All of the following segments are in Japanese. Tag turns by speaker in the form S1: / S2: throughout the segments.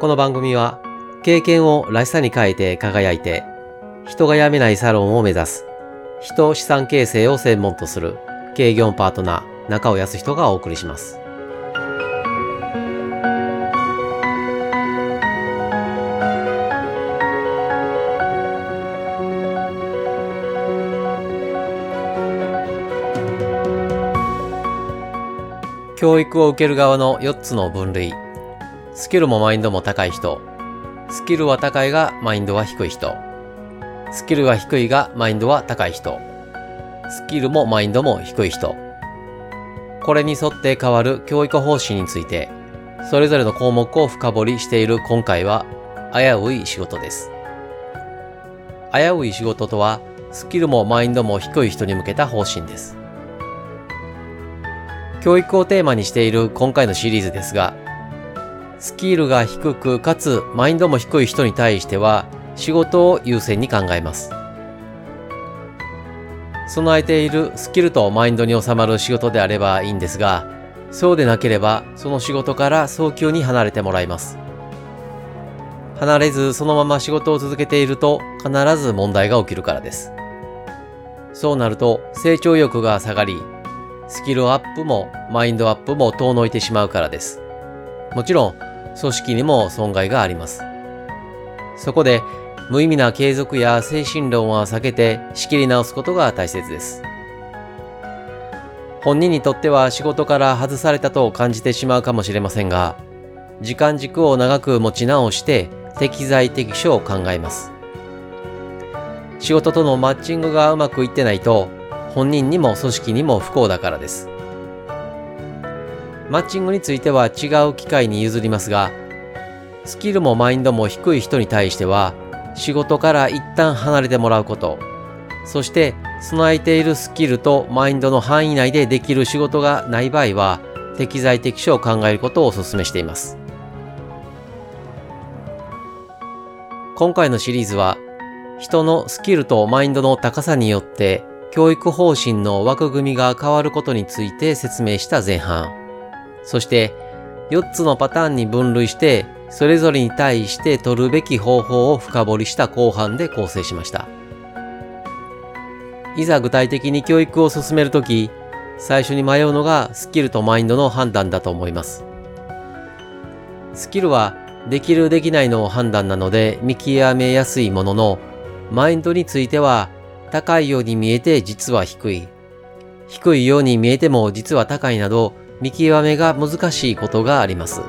S1: この番組は経験をらしさに変えて輝いて人が辞めないサロンを目指す人資産形成を専門とする経業パートナー中尾康人がお送りします。教育を受ける側の4つの分類。スキルもマインドも高い人。スキルは高いがマインドは低い人。スキルは低いがマインドは高い人。スキルもマインドも低い人。これに沿って変わる教育方針についてそれぞれの項目を深掘りしている今回は危うい仕事です。危うい仕事とはスキルもマインドも低い人に向けた方針です。教育をテーマにしている今回のシリーズですが、スキルが低くかつマインドも低い人に対しては仕事を優先に考えます。備えているスキルとマインドに収まる仕事であればいいんですが、そうでなければその仕事から早急に離れてもらいます。離れずそのまま仕事を続けていると必ず問題が起きるからです。そうなると成長欲が下がり、スキルアップもマインドアップも遠のいてしまうからです。もちろん、組織にも損害があります。そこで、無意味な継続や精神論は避けて仕切り直すことが大切です。本人にとっては仕事から外されたと感じてしまうかもしれませんが、時間軸を長く持ち直して適材適所を考えます。仕事とのマッチングがうまくいってないと、本人にも組織にも不幸だからです。マッチングについては違う機会に譲りますが、スキルもマインドも低い人に対しては、仕事から一旦離れてもらうこと、そして備えているスキルとマインドの範囲内でできる仕事がない場合は、適材適所を考えることをお勧めしています。今回のシリーズは、人のスキルとマインドの高さによって教育方針の枠組みが変わることについて説明した前半。そして、4つのパターンに分類して、それぞれに対して取るべき方法を深掘りした後半で構成しました。いざ具体的に教育を進めるとき、最初に迷うのがスキルとマインドの判断だと思います。スキルはできるできないの判断なので見極めやすいものの、マインドについては高いように見えて実は低い。低いように見えても実は高いなど見極めが難しいことがあります。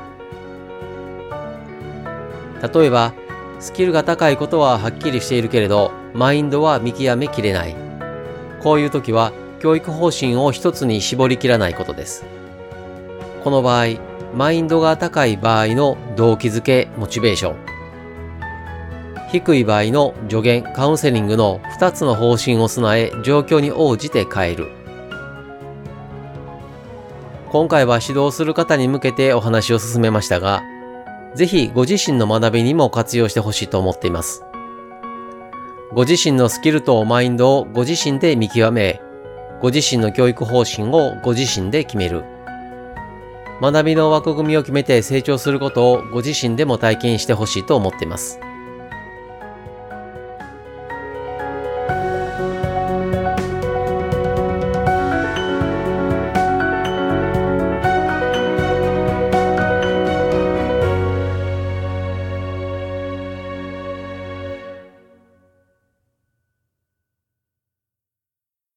S1: 例えば、スキルが高いことははっきりしているけれど、マインドは見極めきれない。こういう時は、教育方針を一つに絞りきらないことです。この場合、マインドが高い場合の動機づけ、モチベーション。低い場合の助言、カウンセリングの2つの方針を備え、状況に応じて変える。今回は指導する方に向けてお話を進めましたが、ぜひご自身の学びにも活用してほしいと思っています。ご自身のスキルとマインドをご自身で見極め、ご自身の教育方針をご自身で決める。学びの枠組みを決めて成長することをご自身でも体験してほしいと思っています。